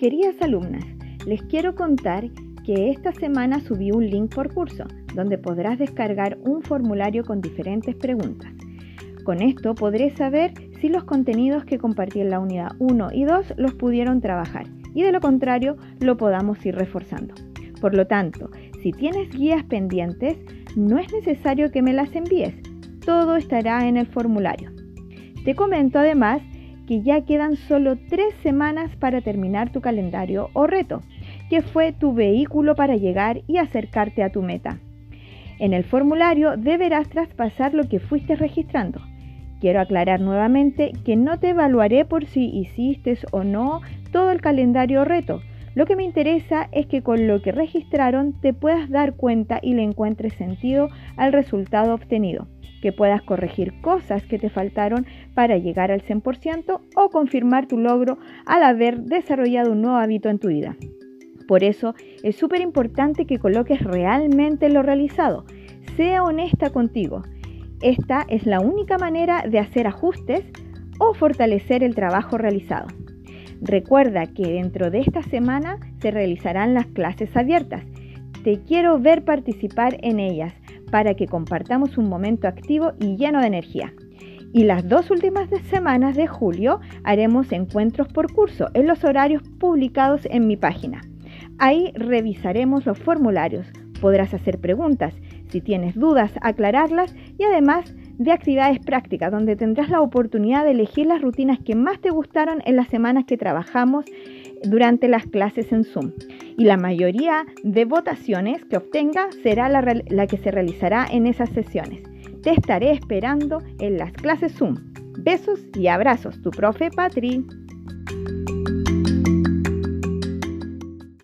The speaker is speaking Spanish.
Queridas alumnas, les quiero contar que esta semana subí un link por curso donde podrás descargar un formulario con diferentes preguntas. Con esto podré saber si los contenidos que compartí en la unidad 1 y 2 los pudieron trabajar y de lo contrario lo podamos ir reforzando. Por lo tanto, si tienes guías pendientes, no es necesario que me las envíes, todo estará en el formulario. Te comento además que ya quedan solo tres semanas para terminar tu calendario o reto, que fue tu vehículo para llegar y acercarte a tu meta. En el formulario deberás traspasar lo que fuiste registrando. Quiero aclarar nuevamente que no te evaluaré por si hiciste o no todo el calendario o reto. Lo que me interesa es que con lo que registraron te puedas dar cuenta y le encuentres sentido al resultado obtenido que puedas corregir cosas que te faltaron para llegar al 100% o confirmar tu logro al haber desarrollado un nuevo hábito en tu vida. Por eso es súper importante que coloques realmente lo realizado. Sea honesta contigo. Esta es la única manera de hacer ajustes o fortalecer el trabajo realizado. Recuerda que dentro de esta semana se realizarán las clases abiertas. Te quiero ver participar en ellas para que compartamos un momento activo y lleno de energía. Y las dos últimas semanas de julio haremos encuentros por curso en los horarios publicados en mi página. Ahí revisaremos los formularios, podrás hacer preguntas, si tienes dudas, aclararlas y además de actividades prácticas donde tendrás la oportunidad de elegir las rutinas que más te gustaron en las semanas que trabajamos durante las clases en Zoom y la mayoría de votaciones que obtenga será la, que se realizará en esas sesiones. Te estaré esperando en las clases Zoom. Besos y abrazos, tu profe Patri.